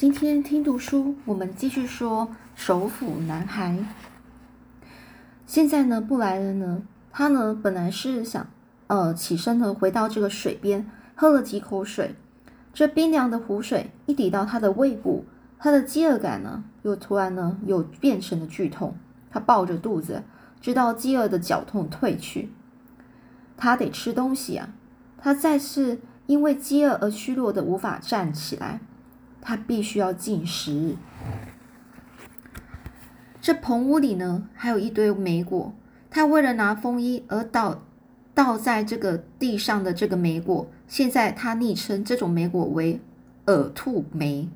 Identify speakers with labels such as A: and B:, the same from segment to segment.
A: 今天听读书，我们继续说首府男孩。现在呢，布莱恩呢，他呢本来是想呃起身呢回到这个水边，喝了几口水。这冰凉的湖水一抵到他的胃部，他的饥饿感呢又突然呢又变成了剧痛。他抱着肚子，直到饥饿的绞痛退去。他得吃东西啊！他再次因为饥饿而虚弱的无法站起来。他必须要进食。这棚屋里呢，还有一堆梅果。他为了拿风衣而倒倒在这个地上的这个梅果，现在他昵称这种梅果为“耳兔梅”。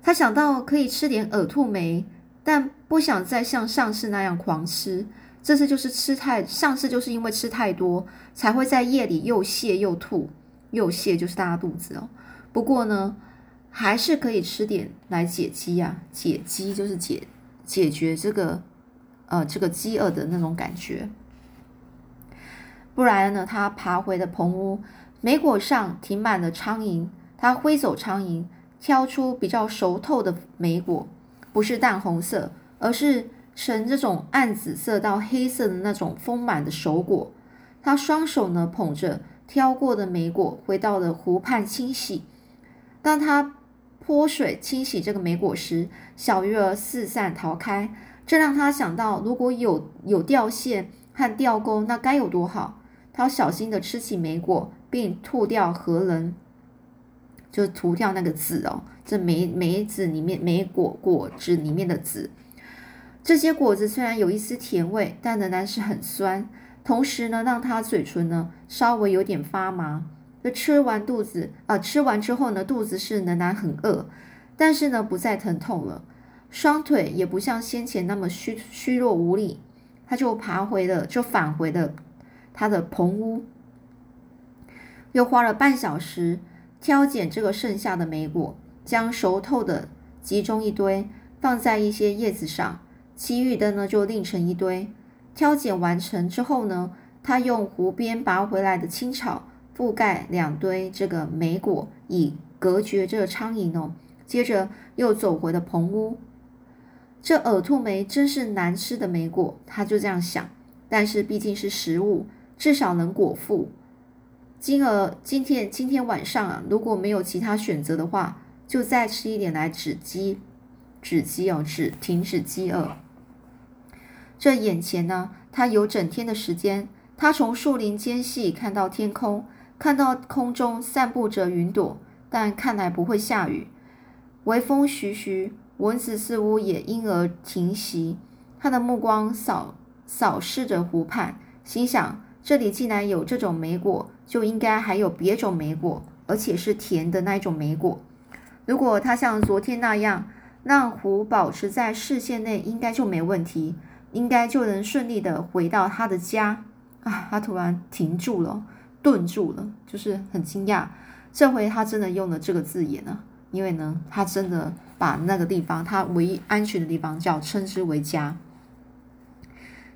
A: 他想到可以吃点耳兔梅，但不想再像上次那样狂吃。这次就是吃太，上次就是因为吃太多，才会在夜里又泻又吐。又泻就是大肚子哦。不过呢。还是可以吃点来解饥啊，解饥就是解解决这个呃这个饥饿的那种感觉。不然呢，他爬回了棚屋，梅果上停满了苍蝇，他挥走苍蝇，挑出比较熟透的梅果，不是淡红色，而是呈这种暗紫色到黑色的那种丰满的熟果。他双手呢捧着挑过的梅果，回到了湖畔清洗。当他泼水清洗这个梅果时，小鱼儿四散逃开，这让他想到，如果有有钓线和钓钩，那该有多好！他小心的吃起梅果，并吐掉核仁，就涂掉那个籽哦，这梅梅子里面梅果果子里面的籽。这些果子虽然有一丝甜味，但仍然是很酸，同时呢，让他嘴唇呢稍微有点发麻。那吃完肚子啊，吃完之后呢，肚子是仍然很饿，但是呢，不再疼痛了，双腿也不像先前那么虚虚弱无力，他就爬回了，就返回了他的棚屋，又花了半小时挑拣这个剩下的梅果，将熟透的集中一堆，放在一些叶子上，其余的呢就另成一堆。挑拣完成之后呢，他用湖边拔回来的青草。覆盖两堆这个梅果，以隔绝这个苍蝇哦。接着又走回了棚屋。这耳兔梅真是难吃的梅果，他就这样想。但是毕竟是食物，至少能果腹。今儿今天今天晚上啊，如果没有其他选择的话，就再吃一点来止饥，止饥哦，止停止饥饿。这眼前呢，他有整天的时间，他从树林间隙看到天空。看到空中散布着云朵，但看来不会下雨。微风徐徐，蚊子似乎也因而停息。他的目光扫扫视着湖畔，心想：这里既然有这种梅果，就应该还有别种梅果，而且是甜的那一种梅果。如果他像昨天那样让湖保持在视线内，应该就没问题，应该就能顺利的回到他的家。啊！他突然停住了。顿住了，就是很惊讶。这回他真的用了这个字眼呢，因为呢，他真的把那个地方，他唯一安全的地方，叫称之为家。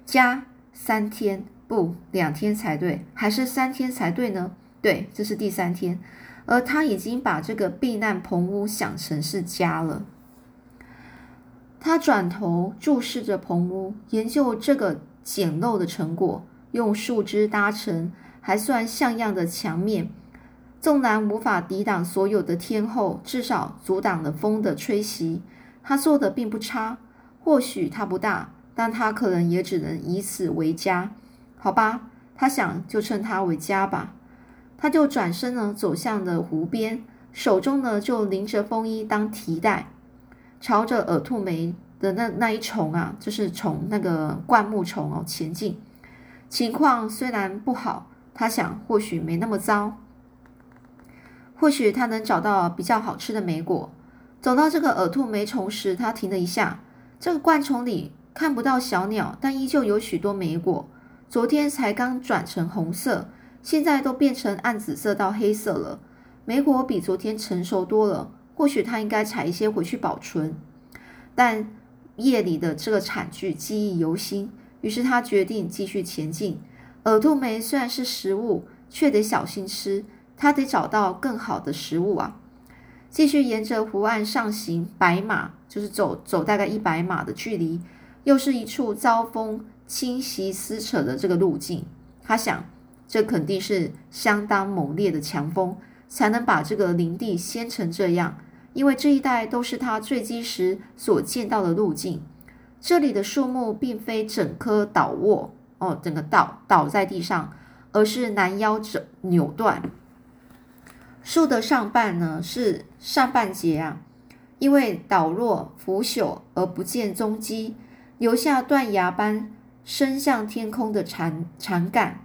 A: 家三天不两天才对，还是三天才对呢？对，这是第三天，而他已经把这个避难棚屋想成是家了。他转头注视着棚屋，研究这个简陋的成果，用树枝搭成。还算像样的墙面，纵然无法抵挡所有的天候，至少阻挡了风的吹袭。他做的并不差，或许他不大，但他可能也只能以此为家。好吧，他想就称它为家吧。他就转身呢，走向了湖边，手中呢就拎着风衣当提袋，朝着耳兔梅的那那一丛啊，就是从那个灌木丛哦前进。情况虽然不好。他想，或许没那么糟，或许他能找到比较好吃的梅果。走到这个耳兔梅丛时，他停了一下。这个灌丛里看不到小鸟，但依旧有许多梅果。昨天才刚转成红色，现在都变成暗紫色到黑色了。梅果比昨天成熟多了，或许他应该采一些回去保存。但夜里的这个惨剧记忆犹新，于是他决定继续前进。耳兔梅虽然是食物，却得小心吃。它得找到更好的食物啊！继续沿着湖岸上行，百码就是走走大概一百码的距离，又是一处遭风侵袭撕扯的这个路径。他想，这肯定是相当猛烈的强风，才能把这个林地掀成这样。因为这一带都是他坠机时所见到的路径。这里的树木并非整棵倒卧哦，整个倒倒在地上，而是拦腰折扭断。树的上半呢是上半截啊，因为倒落腐朽而不见踪迹，留下断崖般伸向天空的残残干，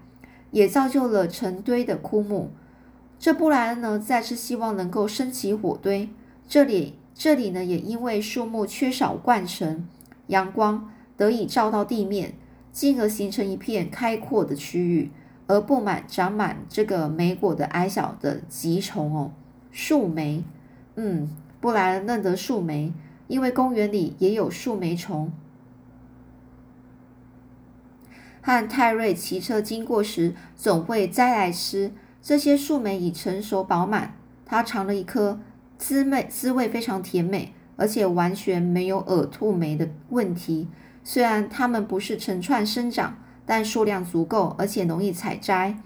A: 也造就了成堆的枯木。这布莱恩呢再次希望能够升起火堆。这里这里呢也因为树木缺少灌绳。阳光得以照到地面，进而形成一片开阔的区域，而布满长满这个莓果的矮小的棘虫哦，树莓。嗯，布莱恩认得树莓，因为公园里也有树莓虫。和泰瑞骑车经过时，总会摘来吃。这些树莓已成熟饱满，他尝了一颗，滋味滋味非常甜美。而且完全没有耳兔霉的问题。虽然它们不是成串生长，但数量足够，而且容易采摘。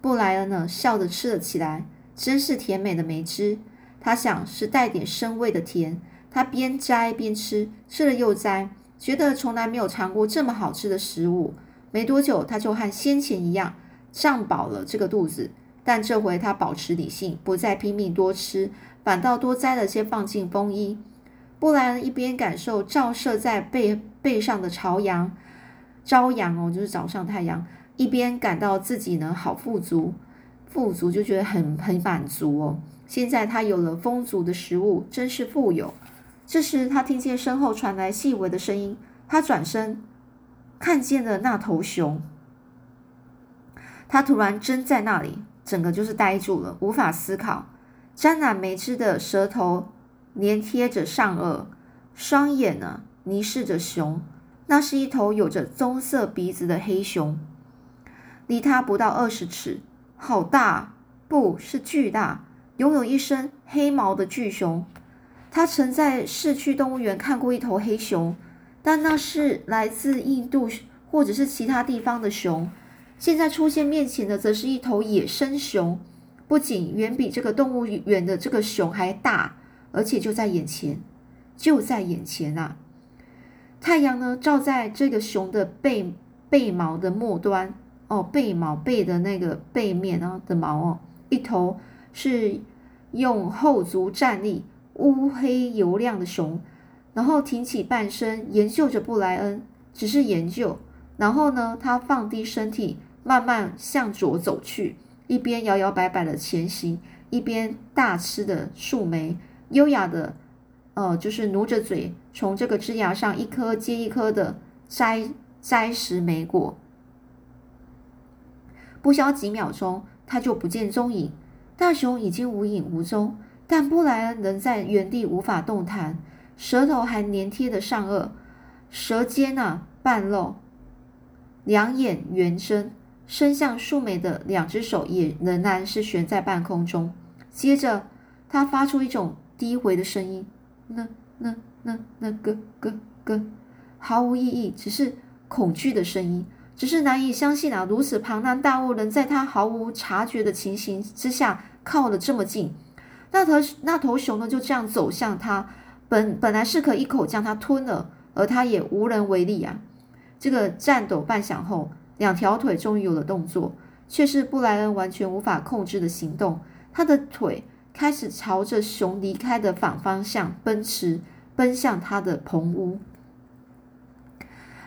A: 布莱恩呢，笑着吃了起来，真是甜美的梅汁。他想是带点生味的甜。他边摘边吃，吃了又摘，觉得从来没有尝过这么好吃的食物。没多久，他就和先前一样胀饱了这个肚子。但这回他保持理性，不再拼命多吃，反倒多摘了些放进风衣。布莱恩一边感受照射在背背上的朝阳、朝阳哦，就是早上太阳，一边感到自己呢好富足，富足就觉得很很满足哦。现在他有了丰足的食物，真是富有。这时他听见身后传来细微的声音，他转身看见了那头熊。他突然怔在那里，整个就是呆住了，无法思考。沾染梅汁的舌头。粘贴着上颚，双眼呢凝视着熊。那是一头有着棕色鼻子的黑熊，离它不到二十尺，好大，不是巨大，拥有一身黑毛的巨熊。他曾在市区动物园看过一头黑熊，但那是来自印度或者是其他地方的熊。现在出现面前的，则是一头野生熊，不仅远比这个动物园的这个熊还大。而且就在眼前，就在眼前啊！太阳呢，照在这个熊的背背毛的末端哦，背毛背的那个背面啊的毛哦，一头是用后足站立，乌黑油亮的熊，然后挺起半身，研究着布莱恩，只是研究。然后呢，他放低身体，慢慢向左走去，一边摇摇摆摆的前行，一边大吃的树莓。优雅的，呃，就是努着嘴，从这个枝芽上一颗接一颗的摘摘食莓果。不消几秒钟，他就不见踪影。大熊已经无影无踪，但布莱恩仍在原地无法动弹，舌头还粘贴着上颚，舌尖啊半露，两眼圆睁，伸向树莓的两只手也仍然是悬在半空中。接着，他发出一种。低回的声音，那那那那个个个，毫无意义，只是恐惧的声音，只是难以相信啊！如此庞然大物，能在他毫无察觉的情形之下靠了这么近。那头那头熊呢，就这样走向他，本本来是可一口将他吞了，而他也无能为力啊！这个颤抖半响后，两条腿终于有了动作，却是布莱恩完全无法控制的行动，他的腿。开始朝着熊离开的反方向奔驰，奔向他的棚屋。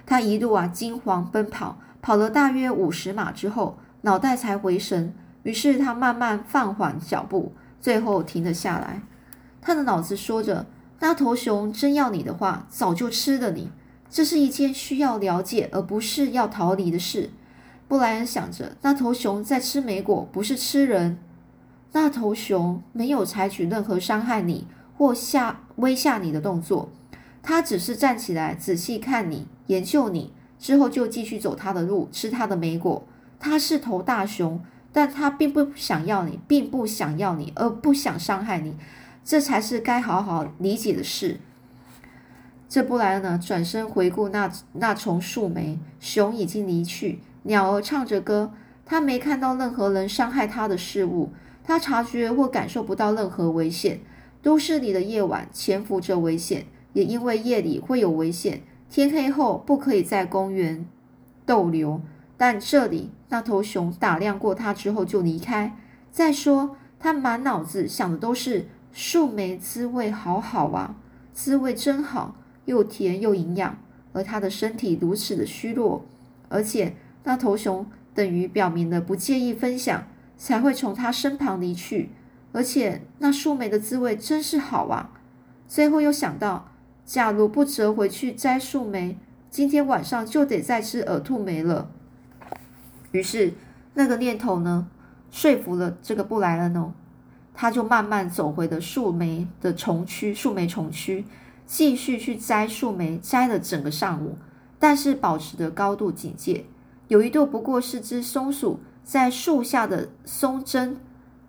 A: 他一路啊惊慌奔跑，跑了大约五十码之后，脑袋才回神。于是他慢慢放缓脚步，最后停了下来。他的脑子说着：“那头熊真要你的话，早就吃了你。这是一件需要了解而不是要逃离的事。”布莱恩想着，那头熊在吃莓果，不是吃人。那头熊没有采取任何伤害你或吓威吓你的动作，它只是站起来仔细看你，研究你，之后就继续走它的路，吃它的莓果。它是头大熊，但它并不想要你，并不想要你，而不想伤害你。这才是该好好理解的事。这布莱恩呢，转身回顾那那丛树莓，熊已经离去，鸟儿唱着歌，他没看到任何人伤害他的事物，他察觉或感受不到任何危险。都市里的夜晚潜伏着危险，也因为夜里会有危险，天黑后不可以在公园逗留。但这里那头熊打量过他之后就离开。再说，他满脑子想的都是树莓滋味好好啊，滋味真好，又甜又营养。而他的身体如此的虚弱，而且那头熊等于表明了不介意分享，才会从他身旁离去。而且那树莓的滋味真是好啊！最后又想到，假如不折回去摘树莓，今天晚上就得再吃耳兔莓了。于是，那个念头呢，说服了这个布莱恩哦，他就慢慢走回了树莓的丛区，树莓丛区，继续去摘树莓，摘了整个上午，但是保持着高度警戒。有一度不过是只松鼠在树下的松针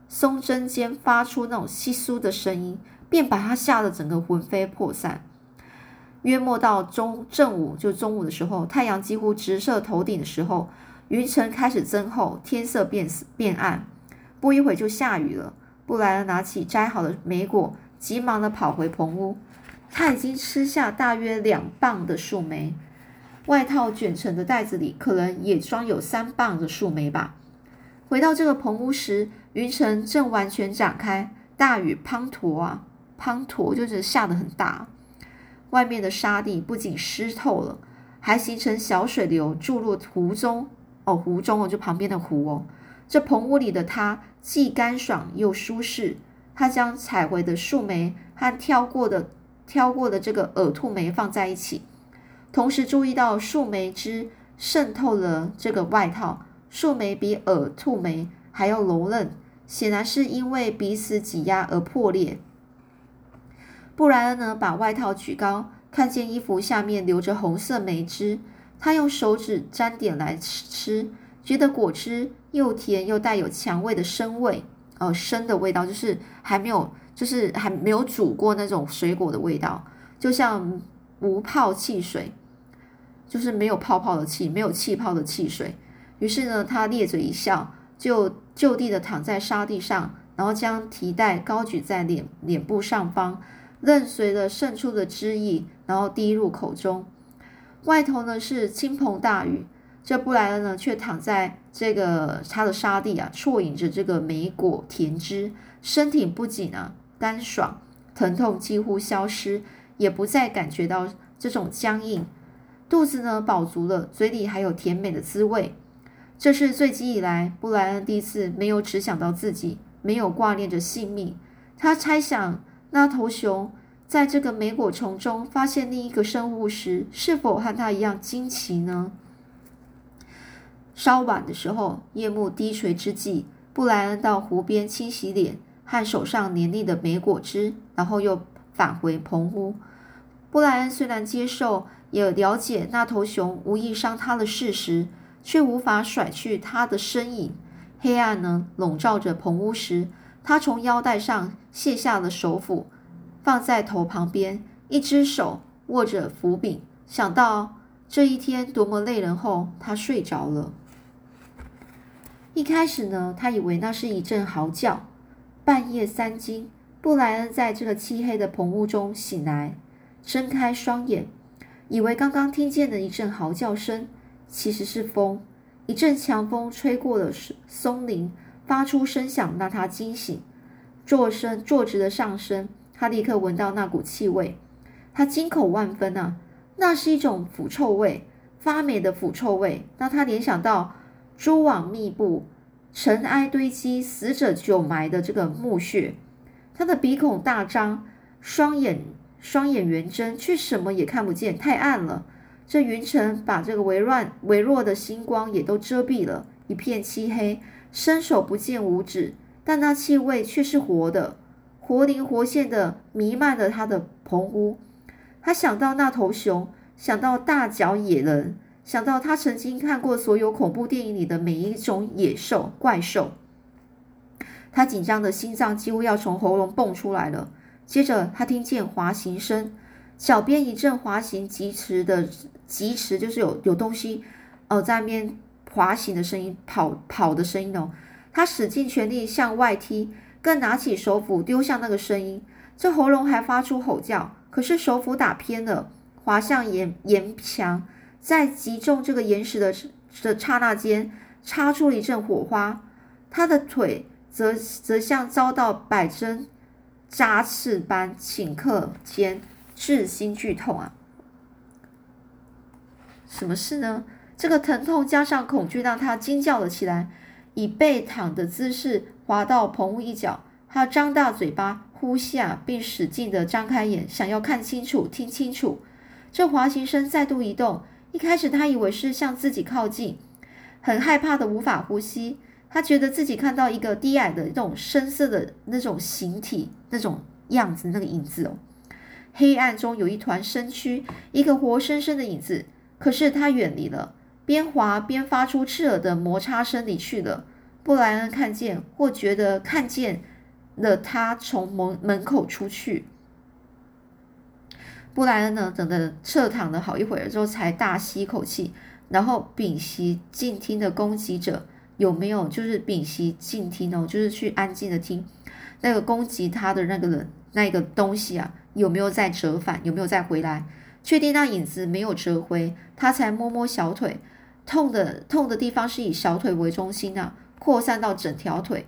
A: 松针间发出那种窸窣的声音，便把他吓得整个魂飞魄散。约莫到中正午，就中午的时候，太阳几乎直射头顶的时候。云层开始增厚，天色变变暗，不一会就下雨了。布莱恩拿起摘好的莓果，急忙的跑回棚屋。他已经吃下大约两磅的树莓，外套卷成的袋子里可能也装有三磅的树莓吧。回到这个棚屋时，云层正完全展开，大雨滂沱啊，滂沱就是下得很大。外面的沙地不仅湿透了，还形成小水流注入湖中。哦，湖中哦，就旁边的湖哦。这棚屋里的他既干爽又舒适。他将采回的树莓和挑过的挑过的这个耳兔莓放在一起，同时注意到树莓汁渗透了这个外套。树莓比耳兔莓还要柔韧，显然是因为彼此挤压而破裂。布莱恩呢，把外套举高，看见衣服下面流着红色梅汁。他用手指沾点来吃，觉得果汁又甜又带有强味的生味，呃，生的味道就是还没有，就是还没有煮过那种水果的味道，就像无泡汽水，就是没有泡泡的气，没有气泡的汽水。于是呢，他咧嘴一笑，就就地的躺在沙地上，然后将提袋高举在脸脸部上方，任随着渗出的汁液，然后滴入口中。外头呢是倾盆大雨，这布莱恩呢却躺在这个他的沙地啊，啜饮着这个莓果甜汁，身体不仅啊干爽，疼痛几乎消失，也不再感觉到这种僵硬，肚子呢饱足了，嘴里还有甜美的滋味。这是最近以来布莱恩第一次没有只想到自己，没有挂念着性命。他猜想那头熊。在这个莓果丛中发现另一个生物时，是否和他一样惊奇呢？稍晚的时候，夜幕低垂之际，布莱恩到湖边清洗脸和手上黏腻的莓果汁，然后又返回棚屋。布莱恩虽然接受也了解那头熊无意伤他的事实，却无法甩去他的身影。黑暗呢笼罩着棚屋时，他从腰带上卸下了手斧。放在头旁边，一只手握着斧柄。想到这一天多么累人后，他睡着了。一开始呢，他以为那是一阵嚎叫。半夜三更，布莱恩在这个漆黑的棚屋中醒来，睁开双眼，以为刚刚听见的一阵嚎叫声，其实是风。一阵强风吹过了松林，发出声响，让他惊醒，坐身坐直的上身。他立刻闻到那股气味，他惊恐万分啊！那是一种腐臭味，发霉的腐臭味，让他联想到蛛网密布、尘埃堆积、死者久埋的这个墓穴。他的鼻孔大张，双眼双眼圆睁，却什么也看不见，太暗了。这云层把这个微乱微弱的星光也都遮蔽了，一片漆黑，伸手不见五指，但那气味却是活的。活灵活现的弥漫着他的棚屋，他想到那头熊，想到大脚野人，想到他曾经看过所有恐怖电影里的每一种野兽怪兽，他紧张的心脏几乎要从喉咙蹦出来了。接着他听见滑行声，脚边一阵滑行疾驰的疾驰，就是有有东西哦在那边滑行的声音，跑跑的声音哦。他使尽全力向外踢，更拿起手斧丢向那个声音。这喉咙还发出吼叫，可是手斧打偏了，滑向岩岩墙，在击中这个岩石的的刹那间，擦出了一阵火花。他的腿则则像遭到百针扎刺般，顷刻间至心剧痛啊！什么事呢？这个疼痛加上恐惧，让他惊叫了起来，以背躺的姿势滑到棚屋一角。他张大嘴巴呼下，并使劲的张开眼，想要看清楚、听清楚。这滑行声再度移动，一开始他以为是向自己靠近，很害怕的无法呼吸。他觉得自己看到一个低矮的、那种深色的那种形体、那种样子、那个影子哦。黑暗中有一团身躯，一个活生生的影子。可是他远离了，边滑边发出刺耳的摩擦声离去了。布莱恩看见或觉得看见了他从门门口出去。布莱恩呢，等的侧躺了好一会儿之后，才大吸一口气，然后屏息静听的攻击者。有没有就是屏息静听哦，就是去安静的听那个攻击他的那个人那个东西啊，有没有在折返，有没有再回来？确定那影子没有折回，他才摸摸小腿，痛的痛的地方是以小腿为中心啊，扩散到整条腿。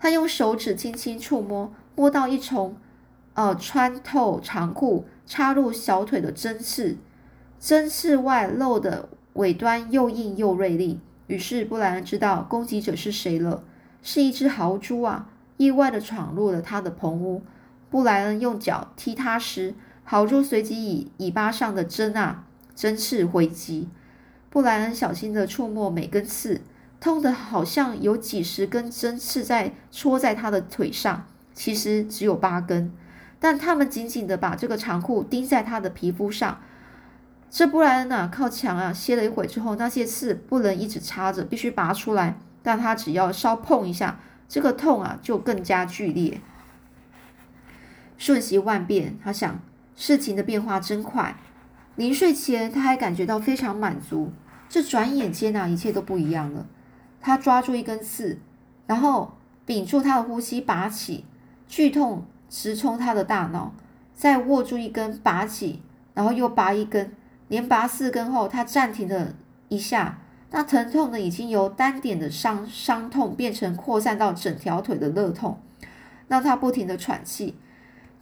A: 他用手指轻轻触摸，摸到一重呃穿透长裤插入小腿的针刺，针刺外露的尾端又硬又锐利。于是布莱恩知道攻击者是谁了，是一只豪猪啊！意外的闯入了他的棚屋。布莱恩用脚踢它时，豪猪随即以尾巴上的针啊针刺回击。布莱恩小心的触摸每根刺，痛得好像有几十根针刺在戳在他的腿上，其实只有八根，但他们紧紧的把这个长裤钉在他的皮肤上。这布莱恩呐，靠墙啊歇了一会之后，那些刺不能一直插着，必须拔出来。但他只要稍碰一下，这个痛啊就更加剧烈。瞬息万变，他想事情的变化真快。临睡前他还感觉到非常满足，这转眼间啊，一切都不一样了。他抓住一根刺，然后屏住他的呼吸，拔起，剧痛直冲他的大脑，再握住一根，拔起，然后又拔一根。连拔四根后，他暂停了一下，那疼痛呢，已经由单点的伤伤痛变成扩散到整条腿的热痛，让他不停的喘气。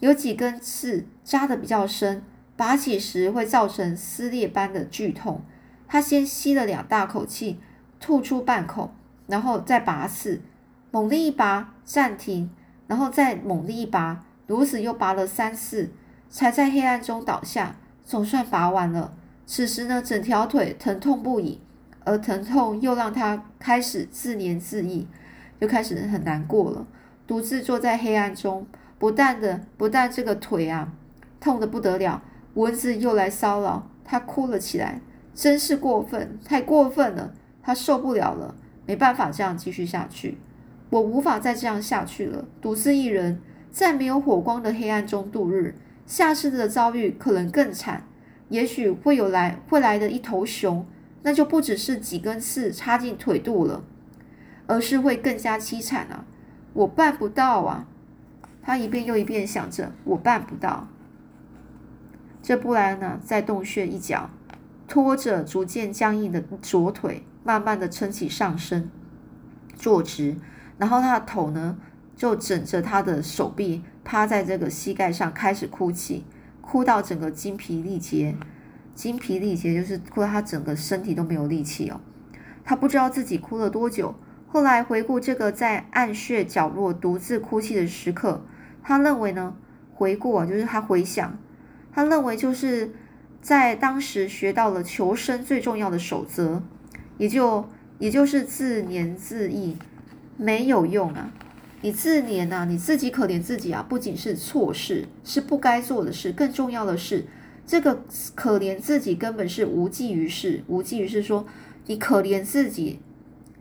A: 有几根刺扎的比较深，拔起时会造成撕裂般的剧痛。他先吸了两大口气，吐出半口，然后再拔刺，猛力一拔，暂停，然后再猛力一拔，如此又拔了三次，才在黑暗中倒下。总算拔完了。此时呢，整条腿疼痛不已，而疼痛又让他开始自怜自艾，就开始很难过了。独自坐在黑暗中，不但的不但这个腿啊痛得不得了，蚊子又来骚扰，他哭了起来。真是过分，太过分了！他受不了了，没办法这样继续下去。我无法再这样下去了，独自一人在没有火光的黑暗中度日。下次的遭遇可能更惨，也许会有来会来的一头熊，那就不只是几根刺插进腿肚了，而是会更加凄惨啊！我办不到啊！他一遍又一遍想着，我办不到。这布莱恩呢，在洞穴一角，拖着逐渐僵硬的左腿，慢慢的撑起上身，坐直，然后他的头呢，就枕着他的手臂。趴在这个膝盖上开始哭泣，哭到整个精疲力竭，精疲力竭就是哭到他整个身体都没有力气哦。他不知道自己哭了多久。后来回顾这个在暗穴角落独自哭泣的时刻，他认为呢，回顾啊，就是他回想，他认为就是在当时学到了求生最重要的守则，也就也就是自怜自艾，没有用啊。你自怜呐，你自己可怜自己啊，不仅是错事，是不该做的事，更重要的是，这个可怜自己根本是无济于事。无济于事，说你可怜自己，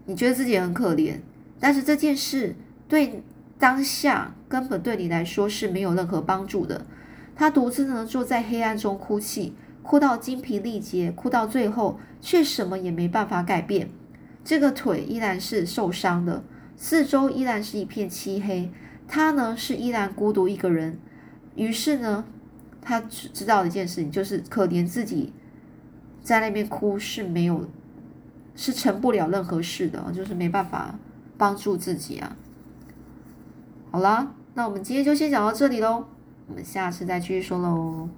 A: 你觉得自己很可怜，但是这件事对当下根本对你来说是没有任何帮助的。他独自呢坐在黑暗中哭泣，哭到精疲力竭，哭到最后却什么也没办法改变。这个腿依然是受伤的，四周依然是一片漆黑。他呢是依然孤独一个人。于是呢，他知道一件事情，就是可怜自己在那边哭是没有，是成不了任何事的，就是没办法帮助自己啊。好啦，那我们今天就先讲到这里喽，我们下次再继续说喽。